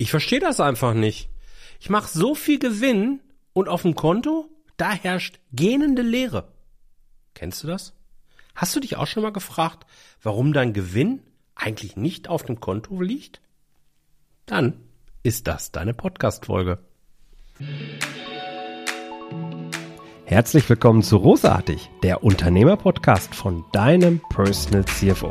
Ich verstehe das einfach nicht. Ich mache so viel Gewinn und auf dem Konto, da herrscht gähnende Leere. Kennst du das? Hast du dich auch schon mal gefragt, warum dein Gewinn eigentlich nicht auf dem Konto liegt? Dann ist das deine Podcast-Folge. Herzlich willkommen zu Rosartig, der Unternehmer-Podcast von deinem Personal CFO.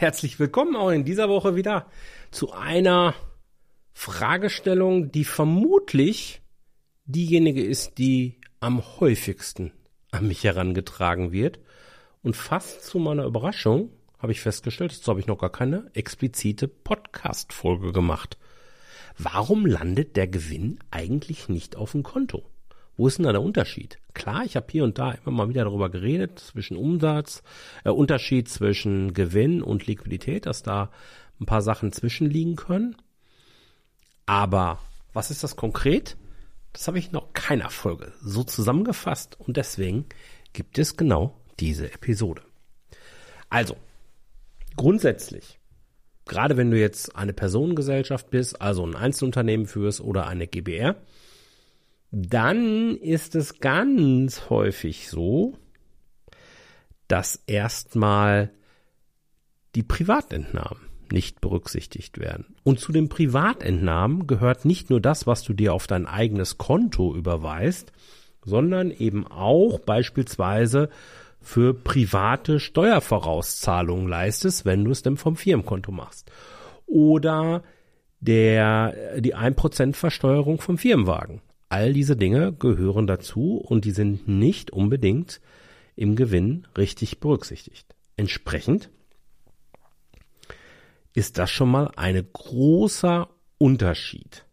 Herzlich willkommen auch in dieser Woche wieder zu einer Fragestellung, die vermutlich diejenige ist, die am häufigsten an mich herangetragen wird. Und fast zu meiner Überraschung habe ich festgestellt, dazu habe ich noch gar keine explizite Podcast-Folge gemacht. Warum landet der Gewinn eigentlich nicht auf dem Konto? Wo ist denn da der Unterschied? Klar, ich habe hier und da immer mal wieder darüber geredet, zwischen Umsatz, äh, Unterschied zwischen Gewinn und Liquidität, dass da ein paar Sachen zwischenliegen können. Aber was ist das konkret? Das habe ich noch keiner Folge so zusammengefasst und deswegen gibt es genau diese Episode. Also, grundsätzlich, gerade wenn du jetzt eine Personengesellschaft bist, also ein Einzelunternehmen führst oder eine GBR, dann ist es ganz häufig so, dass erstmal die Privatentnahmen nicht berücksichtigt werden. Und zu den Privatentnahmen gehört nicht nur das, was du dir auf dein eigenes Konto überweist, sondern eben auch beispielsweise für private Steuervorauszahlungen leistest, wenn du es denn vom Firmenkonto machst. Oder der, die 1% Versteuerung vom Firmenwagen. All diese Dinge gehören dazu und die sind nicht unbedingt im Gewinn richtig berücksichtigt. Entsprechend ist das schon mal ein großer Unterschied.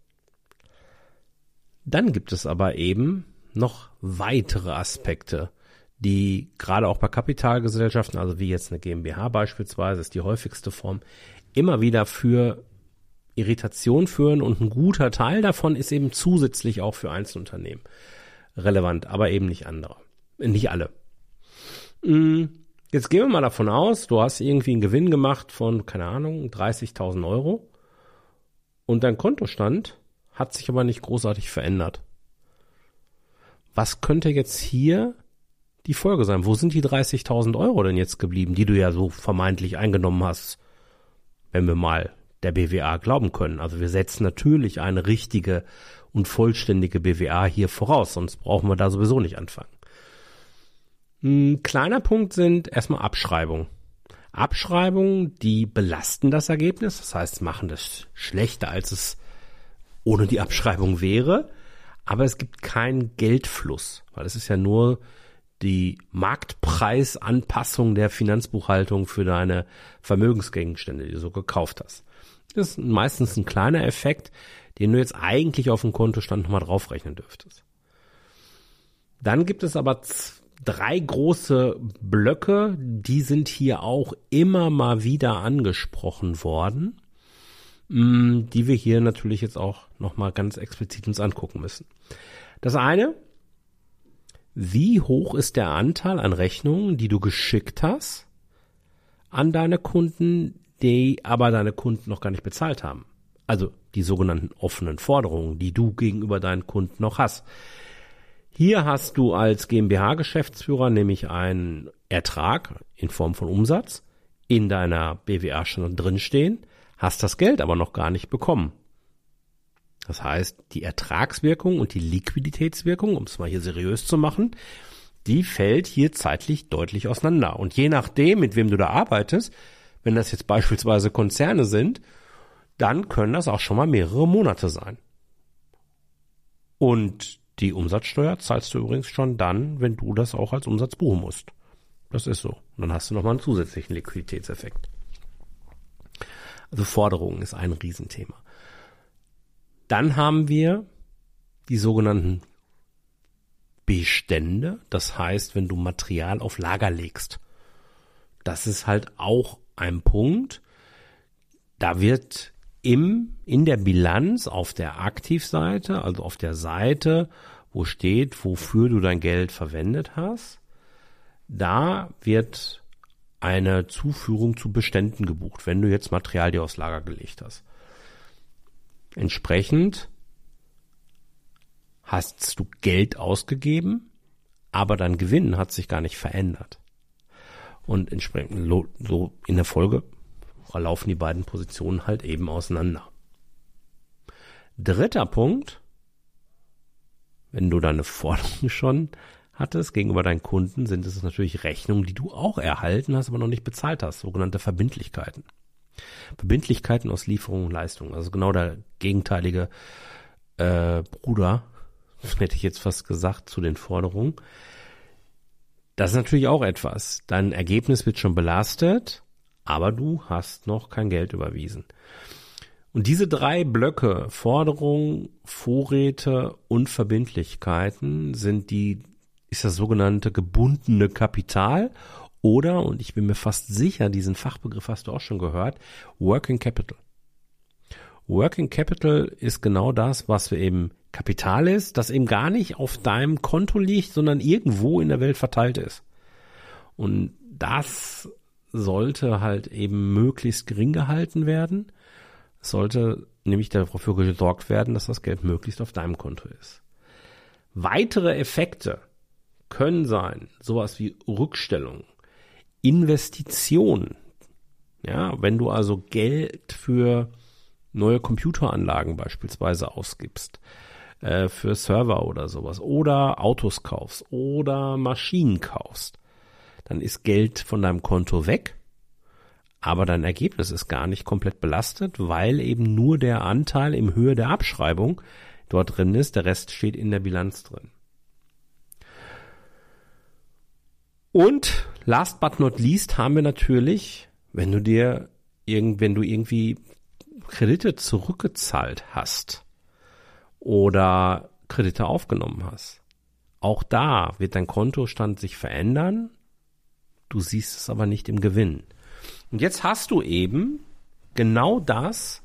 Dann gibt es aber eben noch weitere Aspekte, die gerade auch bei Kapitalgesellschaften, also wie jetzt eine GmbH beispielsweise, ist die häufigste Form, immer wieder für Irritation führen und ein guter Teil davon ist eben zusätzlich auch für Einzelunternehmen relevant, aber eben nicht andere. Nicht alle. Mm, jetzt gehen wir mal davon aus, du hast irgendwie einen Gewinn gemacht von, keine Ahnung, 30.000 Euro und dein Kontostand hat sich aber nicht großartig verändert. Was könnte jetzt hier die Folge sein? Wo sind die 30.000 Euro denn jetzt geblieben, die du ja so vermeintlich eingenommen hast? Wenn wir mal der BWA glauben können. Also wir setzen natürlich eine richtige und vollständige BWA hier voraus, sonst brauchen wir da sowieso nicht anfangen. Ein kleiner Punkt sind erstmal Abschreibungen. Abschreibungen, die belasten das Ergebnis, das heißt, machen das schlechter, als es ohne die Abschreibung wäre. Aber es gibt keinen Geldfluss, weil es ist ja nur die Marktpreisanpassung der Finanzbuchhaltung für deine Vermögensgegenstände, die du so gekauft hast. Ist meistens ein kleiner Effekt, den du jetzt eigentlich auf dem Kontostand nochmal draufrechnen dürftest. Dann gibt es aber drei große Blöcke, die sind hier auch immer mal wieder angesprochen worden, mm, die wir hier natürlich jetzt auch nochmal ganz explizit uns angucken müssen. Das eine, wie hoch ist der Anteil an Rechnungen, die du geschickt hast an deine Kunden, die aber deine Kunden noch gar nicht bezahlt haben. Also die sogenannten offenen Forderungen, die du gegenüber deinen Kunden noch hast. Hier hast du als GmbH-Geschäftsführer nämlich einen Ertrag in Form von Umsatz in deiner BWA schon drinstehen, hast das Geld aber noch gar nicht bekommen. Das heißt, die Ertragswirkung und die Liquiditätswirkung, um es mal hier seriös zu machen, die fällt hier zeitlich deutlich auseinander. Und je nachdem, mit wem du da arbeitest, wenn das jetzt beispielsweise Konzerne sind, dann können das auch schon mal mehrere Monate sein. Und die Umsatzsteuer zahlst du übrigens schon dann, wenn du das auch als Umsatz buchen musst. Das ist so. Und dann hast du nochmal einen zusätzlichen Liquiditätseffekt. Also Forderungen ist ein Riesenthema. Dann haben wir die sogenannten Bestände. Das heißt, wenn du Material auf Lager legst. Das ist halt auch ein Punkt. Da wird im, in der Bilanz auf der Aktivseite, also auf der Seite, wo steht, wofür du dein Geld verwendet hast, da wird eine Zuführung zu Beständen gebucht, wenn du jetzt Material dir aufs Lager gelegt hast. Entsprechend hast du Geld ausgegeben, aber dein Gewinn hat sich gar nicht verändert. Und entsprechend so in der Folge laufen die beiden Positionen halt eben auseinander. Dritter Punkt, wenn du deine Forderung schon hattest gegenüber deinen Kunden, sind es natürlich Rechnungen, die du auch erhalten hast, aber noch nicht bezahlt hast, sogenannte Verbindlichkeiten. Verbindlichkeiten aus Lieferung und Leistung, also genau der gegenteilige äh, Bruder, hätte ich jetzt fast gesagt, zu den Forderungen. Das ist natürlich auch etwas. Dein Ergebnis wird schon belastet, aber du hast noch kein Geld überwiesen. Und diese drei Blöcke, Forderungen, Vorräte und Verbindlichkeiten, sind die ist das sogenannte gebundene Kapital oder, und ich bin mir fast sicher, diesen Fachbegriff hast du auch schon gehört, Working Capital. Working Capital ist genau das, was wir eben Kapital ist, das eben gar nicht auf deinem Konto liegt, sondern irgendwo in der Welt verteilt ist. Und das sollte halt eben möglichst gering gehalten werden. Es sollte nämlich dafür gesorgt werden, dass das Geld möglichst auf deinem Konto ist. Weitere Effekte können sein sowas wie Rückstellung, Investition. Ja, wenn du also Geld für neue Computeranlagen beispielsweise ausgibst, äh, für Server oder sowas, oder Autos kaufst oder Maschinen kaufst, dann ist Geld von deinem Konto weg, aber dein Ergebnis ist gar nicht komplett belastet, weil eben nur der Anteil im Höhe der Abschreibung dort drin ist, der Rest steht in der Bilanz drin. Und last but not least haben wir natürlich, wenn du dir irgend, wenn du irgendwie Kredite zurückgezahlt hast oder Kredite aufgenommen hast. Auch da wird dein Kontostand sich verändern. Du siehst es aber nicht im Gewinn. Und jetzt hast du eben genau das,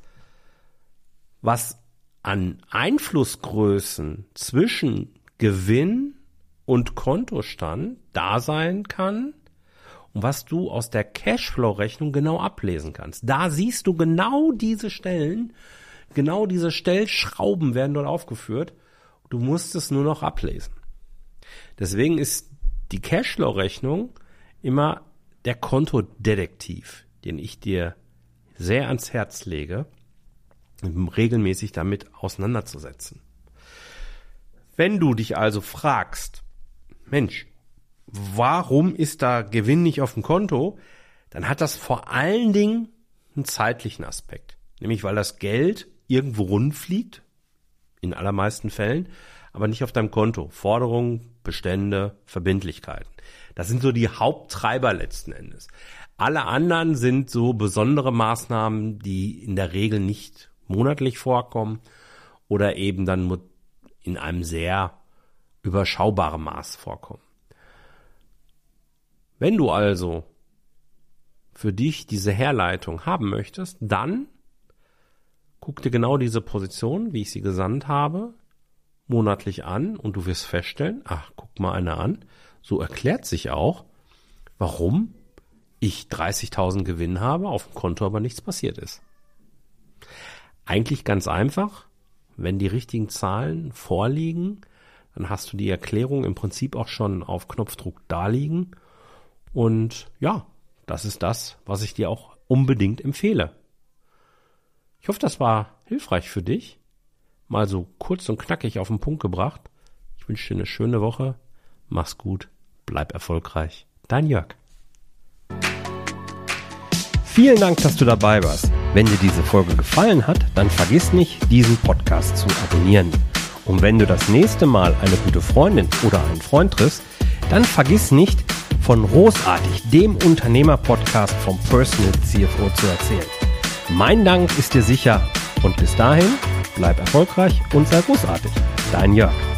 was an Einflussgrößen zwischen Gewinn und Kontostand da sein kann und was du aus der Cashflow-Rechnung genau ablesen kannst. Da siehst du genau diese Stellen, genau diese Stellschrauben werden dort aufgeführt. Du musst es nur noch ablesen. Deswegen ist die Cashflow-Rechnung immer der Kontodetektiv, den ich dir sehr ans Herz lege, regelmäßig damit auseinanderzusetzen. Wenn du dich also fragst, Mensch, warum ist da Gewinn nicht auf dem Konto? Dann hat das vor allen Dingen einen zeitlichen Aspekt. Nämlich weil das Geld irgendwo rundfliegt, in allermeisten Fällen, aber nicht auf deinem Konto. Forderungen, Bestände, Verbindlichkeiten. Das sind so die Haupttreiber letzten Endes. Alle anderen sind so besondere Maßnahmen, die in der Regel nicht monatlich vorkommen oder eben dann in einem sehr überschaubarem Maß vorkommen. Wenn du also für dich diese Herleitung haben möchtest, dann guck dir genau diese Position, wie ich sie gesandt habe, monatlich an und du wirst feststellen, ach, guck mal eine an, so erklärt sich auch, warum ich 30.000 Gewinn habe, auf dem Konto aber nichts passiert ist. Eigentlich ganz einfach, wenn die richtigen Zahlen vorliegen, dann hast du die Erklärung im Prinzip auch schon auf Knopfdruck da liegen. Und ja, das ist das, was ich dir auch unbedingt empfehle. Ich hoffe, das war hilfreich für dich. Mal so kurz und knackig auf den Punkt gebracht. Ich wünsche dir eine schöne Woche. Mach's gut. Bleib erfolgreich. Dein Jörg. Vielen Dank, dass du dabei warst. Wenn dir diese Folge gefallen hat, dann vergiss nicht, diesen Podcast zu abonnieren. Und wenn du das nächste Mal eine gute Freundin oder einen Freund triffst, dann vergiss nicht, von Großartig, dem Unternehmer-Podcast vom Personal CFO zu erzählen. Mein Dank ist dir sicher und bis dahin, bleib erfolgreich und sei großartig. Dein Jörg.